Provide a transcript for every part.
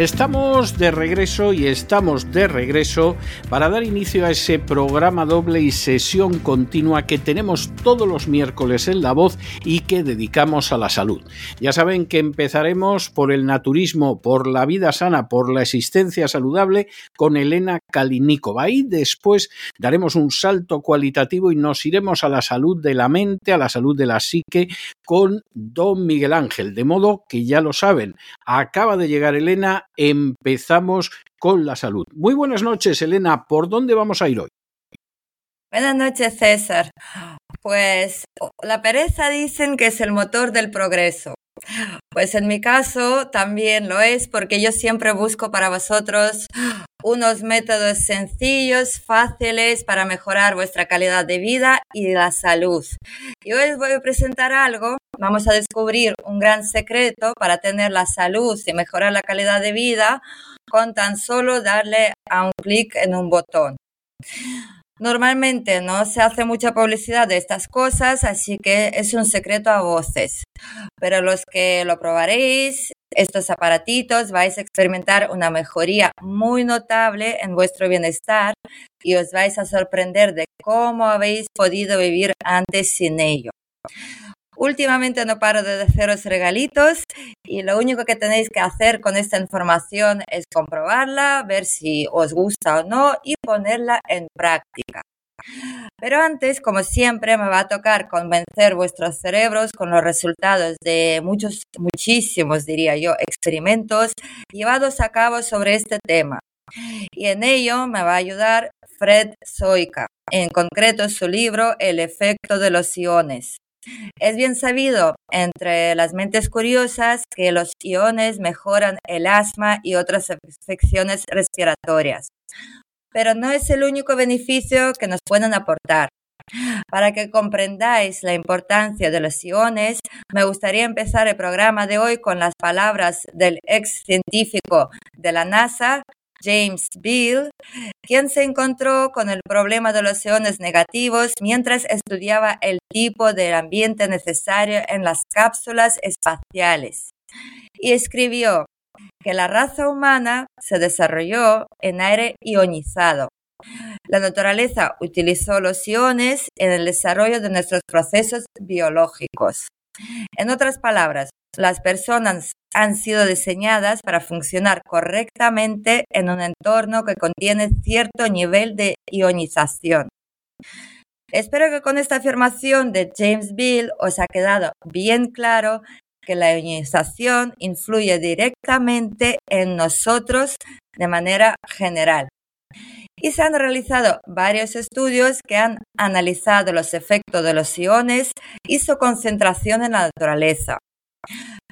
Estamos de regreso y estamos de regreso para dar inicio a ese programa doble y sesión continua que tenemos todos los miércoles en La Voz y que dedicamos a la salud. Ya saben que empezaremos por el naturismo, por la vida sana, por la existencia saludable con Elena Kalinikova y después daremos un salto cualitativo y nos iremos a la salud de la mente, a la salud de la psique con Don Miguel Ángel. De modo que ya lo saben, acaba de llegar Elena empezamos con la salud. Muy buenas noches, Elena. ¿Por dónde vamos a ir hoy? Buenas noches, César. Pues la pereza dicen que es el motor del progreso. Pues en mi caso también lo es porque yo siempre busco para vosotros unos métodos sencillos, fáciles para mejorar vuestra calidad de vida y la salud. Y hoy os voy a presentar algo, vamos a descubrir un gran secreto para tener la salud y mejorar la calidad de vida con tan solo darle a un clic en un botón. Normalmente no se hace mucha publicidad de estas cosas, así que es un secreto a voces. Pero los que lo probaréis, estos aparatitos, vais a experimentar una mejoría muy notable en vuestro bienestar y os vais a sorprender de cómo habéis podido vivir antes sin ello. Últimamente no paro de haceros regalitos y lo único que tenéis que hacer con esta información es comprobarla, ver si os gusta o no y ponerla en práctica. Pero antes, como siempre, me va a tocar convencer vuestros cerebros con los resultados de muchos, muchísimos, diría yo, experimentos llevados a cabo sobre este tema. Y en ello me va a ayudar Fred Soika, en concreto su libro El efecto de los iones. Es bien sabido entre las mentes curiosas que los iones mejoran el asma y otras infecciones respiratorias, pero no es el único beneficio que nos pueden aportar. Para que comprendáis la importancia de los iones, me gustaría empezar el programa de hoy con las palabras del ex científico de la NASA, James Beale, quien se encontró con el problema de los iones negativos mientras estudiaba el tipo de ambiente necesario en las cápsulas espaciales. Y escribió que la raza humana se desarrolló en aire ionizado. La naturaleza utilizó los iones en el desarrollo de nuestros procesos biológicos. En otras palabras, las personas han sido diseñadas para funcionar correctamente en un entorno que contiene cierto nivel de ionización. Espero que con esta afirmación de James Bill os ha quedado bien claro que la ionización influye directamente en nosotros de manera general. Y se han realizado varios estudios que han analizado los efectos de los iones y su concentración en la naturaleza.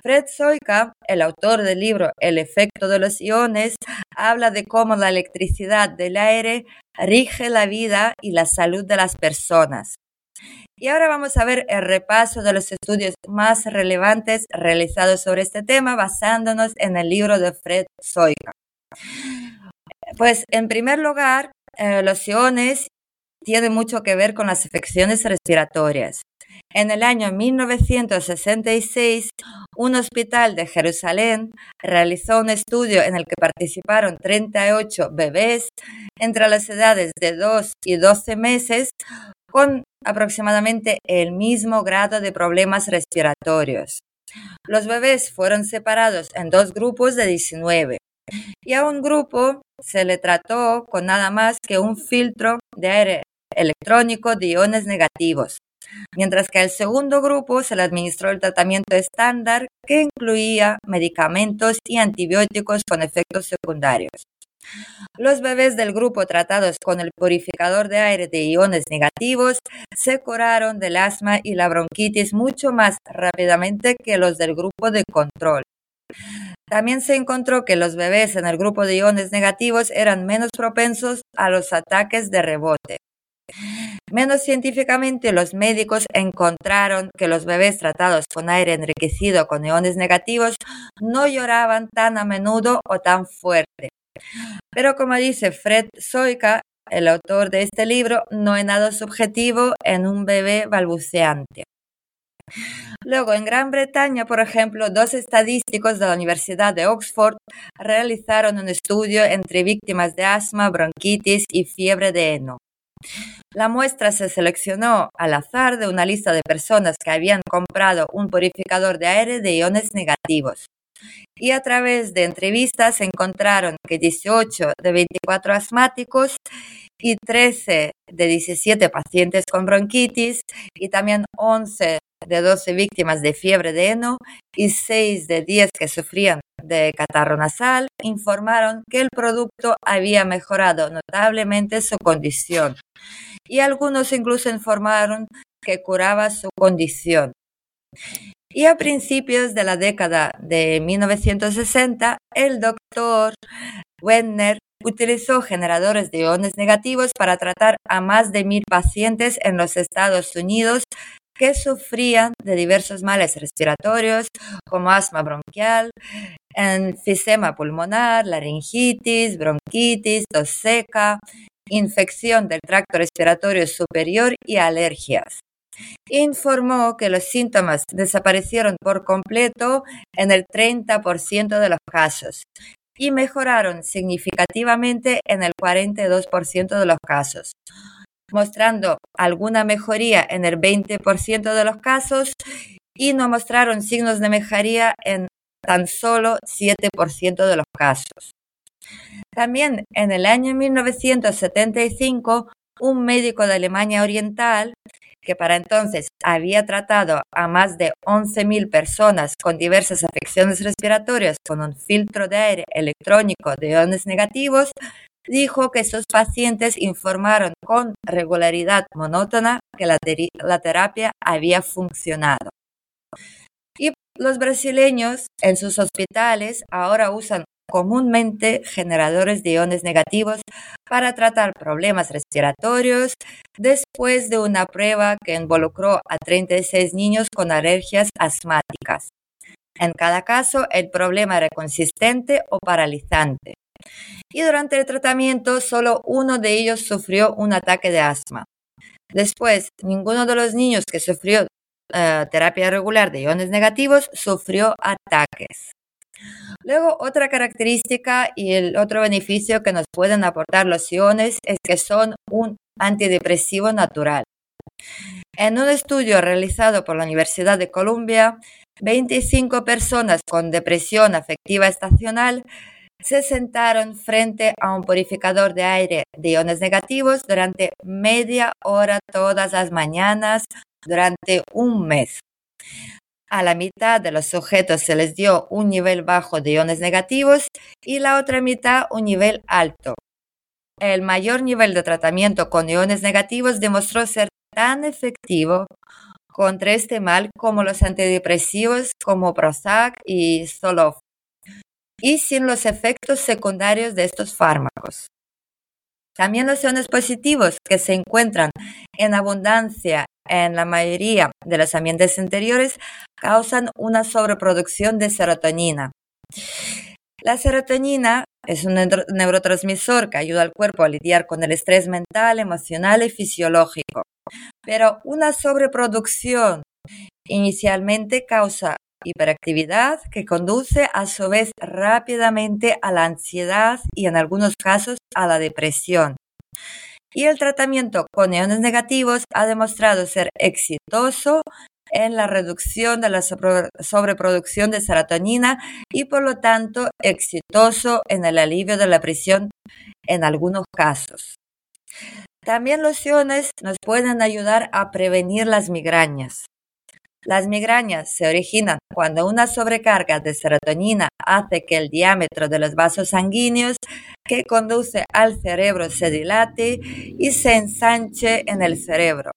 Fred Soika, el autor del libro El efecto de los iones, habla de cómo la electricidad del aire rige la vida y la salud de las personas. Y ahora vamos a ver el repaso de los estudios más relevantes realizados sobre este tema basándonos en el libro de Fred Soika. Pues en primer lugar, eh, los iones tienen mucho que ver con las afecciones respiratorias. En el año 1966, un hospital de Jerusalén realizó un estudio en el que participaron 38 bebés entre las edades de 2 y 12 meses con aproximadamente el mismo grado de problemas respiratorios. Los bebés fueron separados en dos grupos de 19. Y a un grupo se le trató con nada más que un filtro de aire electrónico de iones negativos, mientras que al segundo grupo se le administró el tratamiento estándar que incluía medicamentos y antibióticos con efectos secundarios. Los bebés del grupo tratados con el purificador de aire de iones negativos se curaron del asma y la bronquitis mucho más rápidamente que los del grupo de control. También se encontró que los bebés en el grupo de iones negativos eran menos propensos a los ataques de rebote. Menos científicamente, los médicos encontraron que los bebés tratados con aire enriquecido con iones negativos no lloraban tan a menudo o tan fuerte. Pero como dice Fred Soika, el autor de este libro, no hay nada subjetivo en un bebé balbuceante. Luego, en Gran Bretaña, por ejemplo, dos estadísticos de la Universidad de Oxford realizaron un estudio entre víctimas de asma, bronquitis y fiebre de heno. La muestra se seleccionó al azar de una lista de personas que habían comprado un purificador de aire de iones negativos. Y a través de entrevistas encontraron que 18 de 24 asmáticos y 13 de 17 pacientes con bronquitis y también 11 de 12 víctimas de fiebre de heno y 6 de 10 que sufrían de catarro nasal informaron que el producto había mejorado notablemente su condición y algunos incluso informaron que curaba su condición. Y a principios de la década de 1960, el doctor Wenner utilizó generadores de iones negativos para tratar a más de mil pacientes en los Estados Unidos que sufrían de diversos males respiratorios como asma bronquial, enfisema pulmonar, laringitis, bronquitis, tos seca, infección del tracto respiratorio superior y alergias. Informó que los síntomas desaparecieron por completo en el 30% de los casos y mejoraron significativamente en el 42% de los casos, mostrando alguna mejoría en el 20% de los casos y no mostraron signos de mejoría en tan solo 7% de los casos. También en el año 1975, un médico de Alemania Oriental, que para entonces había tratado a más de 11.000 personas con diversas afecciones respiratorias con un filtro de aire electrónico de iones negativos, dijo que sus pacientes informaron con regularidad monótona que la, la terapia había funcionado. Y los brasileños en sus hospitales ahora usan comúnmente generadores de iones negativos para tratar problemas respiratorios después de una prueba que involucró a 36 niños con alergias asmáticas. En cada caso, el problema era consistente o paralizante. Y durante el tratamiento, solo uno de ellos sufrió un ataque de asma. Después, ninguno de los niños que sufrió eh, terapia regular de iones negativos sufrió ataques. Luego, otra característica y el otro beneficio que nos pueden aportar los iones es que son un antidepresivo natural. En un estudio realizado por la Universidad de Columbia, 25 personas con depresión afectiva estacional se sentaron frente a un purificador de aire de iones negativos durante media hora todas las mañanas durante un mes. A la mitad de los sujetos se les dio un nivel bajo de iones negativos y la otra mitad un nivel alto. El mayor nivel de tratamiento con iones negativos demostró ser tan efectivo contra este mal como los antidepresivos como Prozac y Zoloft, y sin los efectos secundarios de estos fármacos. También los iones positivos que se encuentran en abundancia en la mayoría de los ambientes interiores causan una sobreproducción de serotonina. La serotonina es un neurotransmisor que ayuda al cuerpo a lidiar con el estrés mental, emocional y fisiológico. Pero una sobreproducción inicialmente causa hiperactividad que conduce a su vez rápidamente a la ansiedad y en algunos casos a la depresión y el tratamiento con iones negativos ha demostrado ser exitoso en la reducción de la sobreproducción de serotonina y por lo tanto exitoso en el alivio de la presión en algunos casos. También los iones nos pueden ayudar a prevenir las migrañas. Las migrañas se originan cuando una sobrecarga de serotonina hace que el diámetro de los vasos sanguíneos que conduce al cerebro se dilate y se ensanche en el cerebro.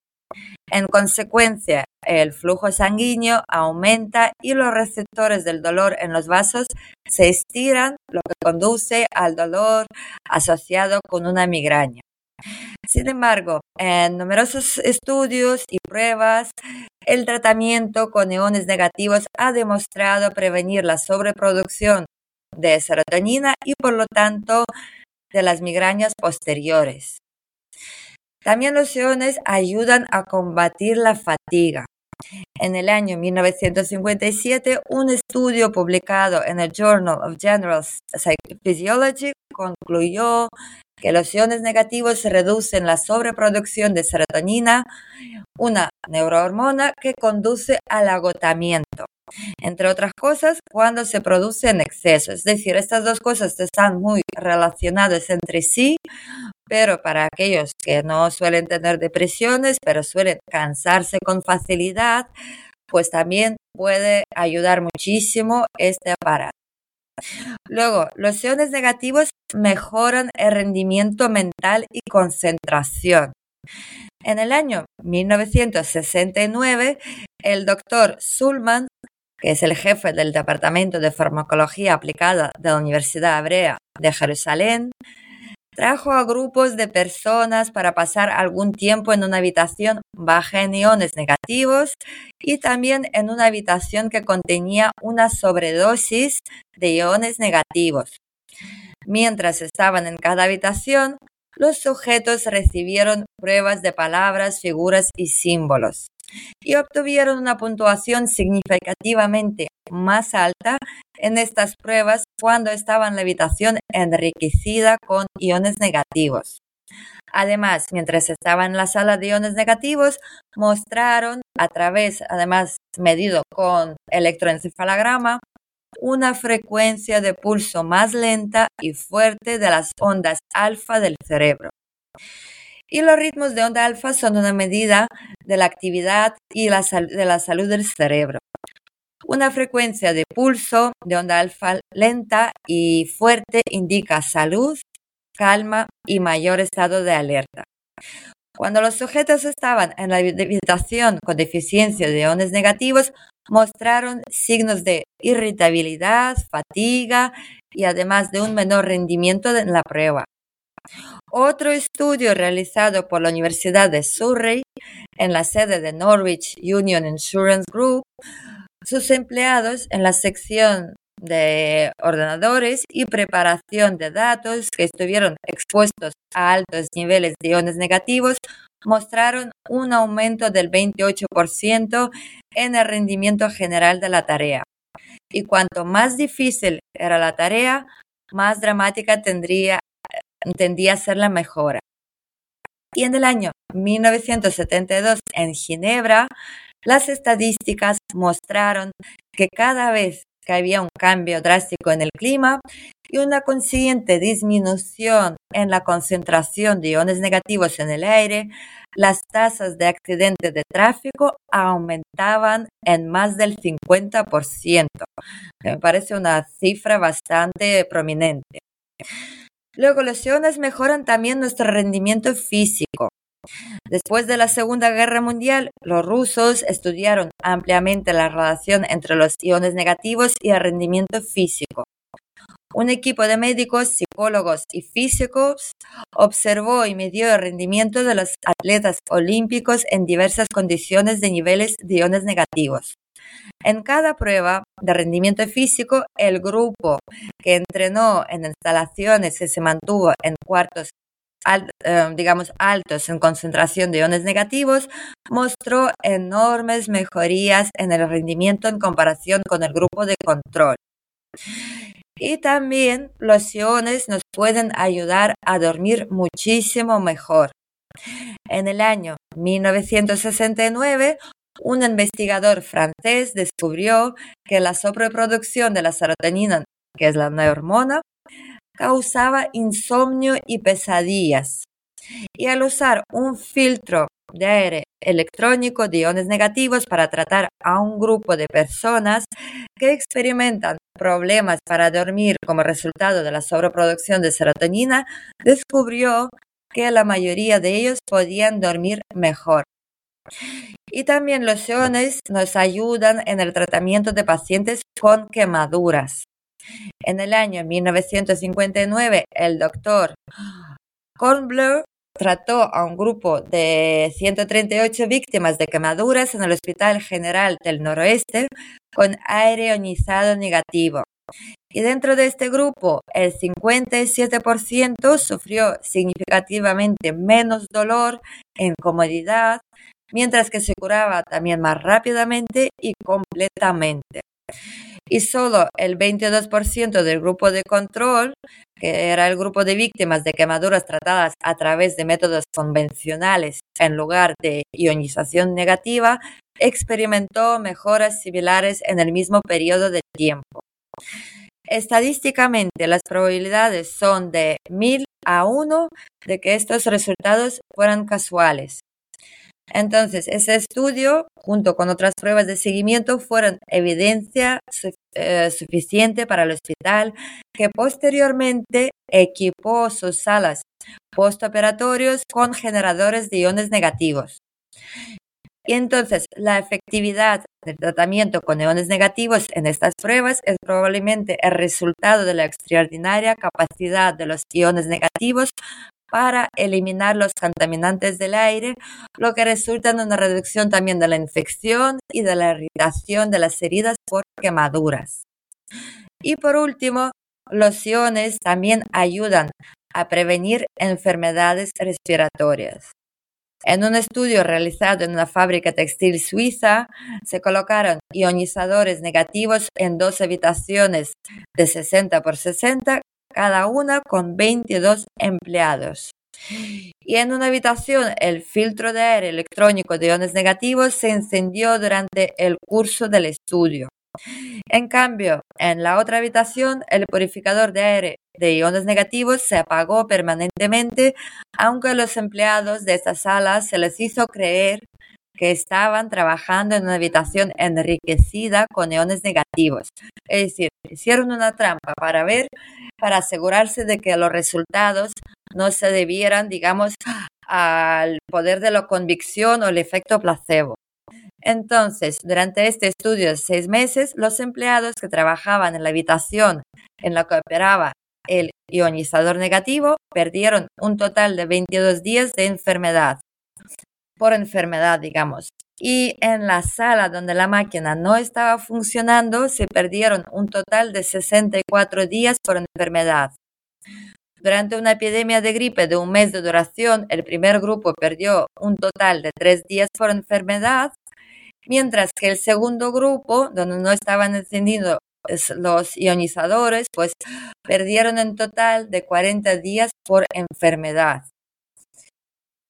En consecuencia, el flujo sanguíneo aumenta y los receptores del dolor en los vasos se estiran, lo que conduce al dolor asociado con una migraña. Sin embargo, en numerosos estudios y pruebas, el tratamiento con iones negativos ha demostrado prevenir la sobreproducción de serotonina y por lo tanto de las migrañas posteriores. También los iones ayudan a combatir la fatiga. En el año 1957, un estudio publicado en el Journal of General Physiology concluyó que los iones negativos reducen la sobreproducción de serotonina, una neurohormona que conduce al agotamiento. Entre otras cosas, cuando se produce en exceso. Es decir, estas dos cosas están muy relacionadas entre sí, pero para aquellos que no suelen tener depresiones, pero suelen cansarse con facilidad, pues también puede ayudar muchísimo este aparato. Luego, los iones negativos mejoran el rendimiento mental y concentración. En el año 1969, el doctor Sulman, que es el jefe del Departamento de Farmacología Aplicada de la Universidad Hebrea de Jerusalén, trajo a grupos de personas para pasar algún tiempo en una habitación baja en iones negativos y también en una habitación que contenía una sobredosis de iones negativos. Mientras estaban en cada habitación, los sujetos recibieron pruebas de palabras, figuras y símbolos y obtuvieron una puntuación significativamente más alta en estas pruebas cuando estaba en la habitación enriquecida con iones negativos. Además, mientras estaba en la sala de iones negativos, mostraron a través, además medido con electroencefalograma, una frecuencia de pulso más lenta y fuerte de las ondas alfa del cerebro. Y los ritmos de onda alfa son una medida de la actividad y de la salud del cerebro. Una frecuencia de pulso de onda alfa lenta y fuerte indica salud, calma y mayor estado de alerta. Cuando los sujetos estaban en la habitación con deficiencia de iones negativos, mostraron signos de irritabilidad, fatiga y además de un menor rendimiento en la prueba. Otro estudio realizado por la Universidad de Surrey en la sede de Norwich Union Insurance Group, sus empleados en la sección de ordenadores y preparación de datos que estuvieron expuestos a altos niveles de iones negativos mostraron un aumento del 28% en el rendimiento general de la tarea. Y cuanto más difícil era la tarea, más dramática tendría, tendría a ser la mejora. Y en el año 1972 en Ginebra, las estadísticas mostraron que cada vez que había un cambio drástico en el clima y una consiguiente disminución en la concentración de iones negativos en el aire, las tasas de accidentes de tráfico aumentaban en más del 50%. Me parece una cifra bastante prominente. Luego, los iones mejoran también nuestro rendimiento físico. Después de la Segunda Guerra Mundial, los rusos estudiaron ampliamente la relación entre los iones negativos y el rendimiento físico. Un equipo de médicos, psicólogos y físicos observó y midió el rendimiento de los atletas olímpicos en diversas condiciones de niveles de iones negativos. En cada prueba de rendimiento físico, el grupo que entrenó en instalaciones que se mantuvo en cuartos eh, digamos, altos en concentración de iones negativos, mostró enormes mejorías en el rendimiento en comparación con el grupo de control. Y también los iones nos pueden ayudar a dormir muchísimo mejor. En el año 1969, un investigador francés descubrió que la sobreproducción de la serotonina, que es la hormona, causaba insomnio y pesadillas. Y al usar un filtro de aire electrónico de iones negativos para tratar a un grupo de personas que experimentan problemas para dormir como resultado de la sobreproducción de serotonina, descubrió que la mayoría de ellos podían dormir mejor. Y también los iones nos ayudan en el tratamiento de pacientes con quemaduras. En el año 1959, el doctor Kornblur trató a un grupo de 138 víctimas de quemaduras en el Hospital General del Noroeste con aire ionizado negativo. Y dentro de este grupo, el 57% sufrió significativamente menos dolor incomodidad, mientras que se curaba también más rápidamente y completamente y solo el 22% del grupo de control, que era el grupo de víctimas de quemaduras tratadas a través de métodos convencionales en lugar de ionización negativa, experimentó mejoras similares en el mismo periodo de tiempo. Estadísticamente, las probabilidades son de 1000 a 1 de que estos resultados fueran casuales. Entonces, ese estudio, junto con otras pruebas de seguimiento, fueron evidencia eh, suficiente para el hospital que posteriormente equipó sus salas postoperatorios con generadores de iones negativos. Y entonces, la efectividad del tratamiento con iones negativos en estas pruebas es probablemente el resultado de la extraordinaria capacidad de los iones negativos para eliminar los contaminantes del aire, lo que resulta en una reducción también de la infección y de la irritación de las heridas por quemaduras. Y por último, los iones también ayudan a prevenir enfermedades respiratorias. En un estudio realizado en una fábrica textil suiza, se colocaron ionizadores negativos en dos habitaciones de 60 por 60 cada una con 22 empleados. Y en una habitación el filtro de aire electrónico de iones negativos se encendió durante el curso del estudio. En cambio, en la otra habitación el purificador de aire de iones negativos se apagó permanentemente, aunque a los empleados de esta sala se les hizo creer que estaban trabajando en una habitación enriquecida con iones negativos. Es decir, hicieron una trampa para ver, para asegurarse de que los resultados no se debieran, digamos, al poder de la convicción o el efecto placebo. Entonces, durante este estudio de seis meses, los empleados que trabajaban en la habitación en la que operaba el ionizador negativo perdieron un total de 22 días de enfermedad por enfermedad, digamos. Y en la sala donde la máquina no estaba funcionando, se perdieron un total de 64 días por enfermedad. Durante una epidemia de gripe de un mes de duración, el primer grupo perdió un total de tres días por enfermedad, mientras que el segundo grupo, donde no estaban encendidos los ionizadores, pues perdieron en total de 40 días por enfermedad.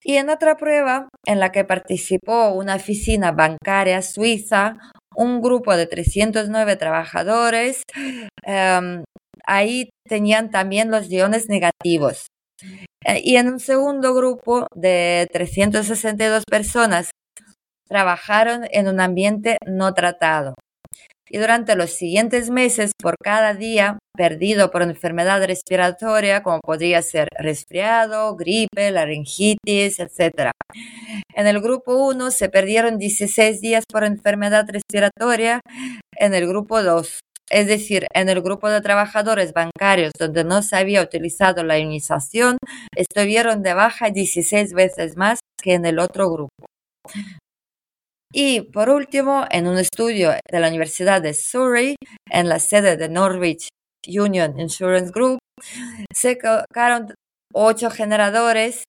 Y en otra prueba, en la que participó una oficina bancaria suiza, un grupo de 309 trabajadores, em, ahí tenían también los iones negativos. Eh, y en un segundo grupo de 362 personas trabajaron en un ambiente no tratado y durante los siguientes meses por cada día perdido por enfermedad respiratoria, como podría ser resfriado, gripe, laringitis, etc. En el grupo 1 se perdieron 16 días por enfermedad respiratoria, en el grupo 2 es decir, en el grupo de trabajadores bancarios donde no se había utilizado la ionización, estuvieron de baja 16 veces más que en el otro grupo. Y por último, en un estudio de la Universidad de Surrey, en la sede de Norwich Union Insurance Group, se colocaron ocho generadores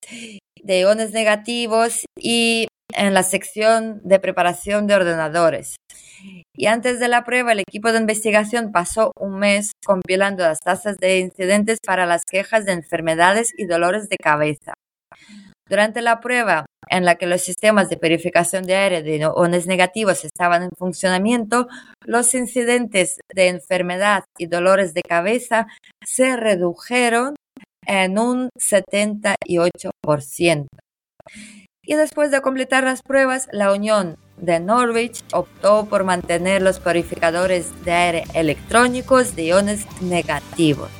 de iones negativos y en la sección de preparación de ordenadores. Y antes de la prueba, el equipo de investigación pasó un mes compilando las tasas de incidentes para las quejas de enfermedades y dolores de cabeza. Durante la prueba en la que los sistemas de purificación de aire de iones negativos estaban en funcionamiento, los incidentes de enfermedad y dolores de cabeza se redujeron en un 78%. Y después de completar las pruebas, la Unión de Norwich optó por mantener los purificadores de aire electrónicos de iones negativos.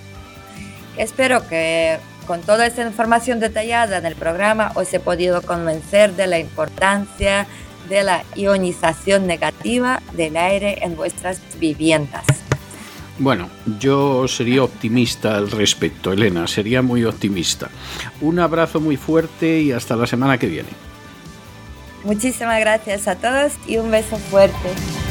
Espero que con toda esta información detallada en el programa os he podido convencer de la importancia de la ionización negativa del aire en vuestras viviendas. Bueno, yo sería optimista al respecto, Elena, sería muy optimista. Un abrazo muy fuerte y hasta la semana que viene. Muchísimas gracias a todos y un beso fuerte.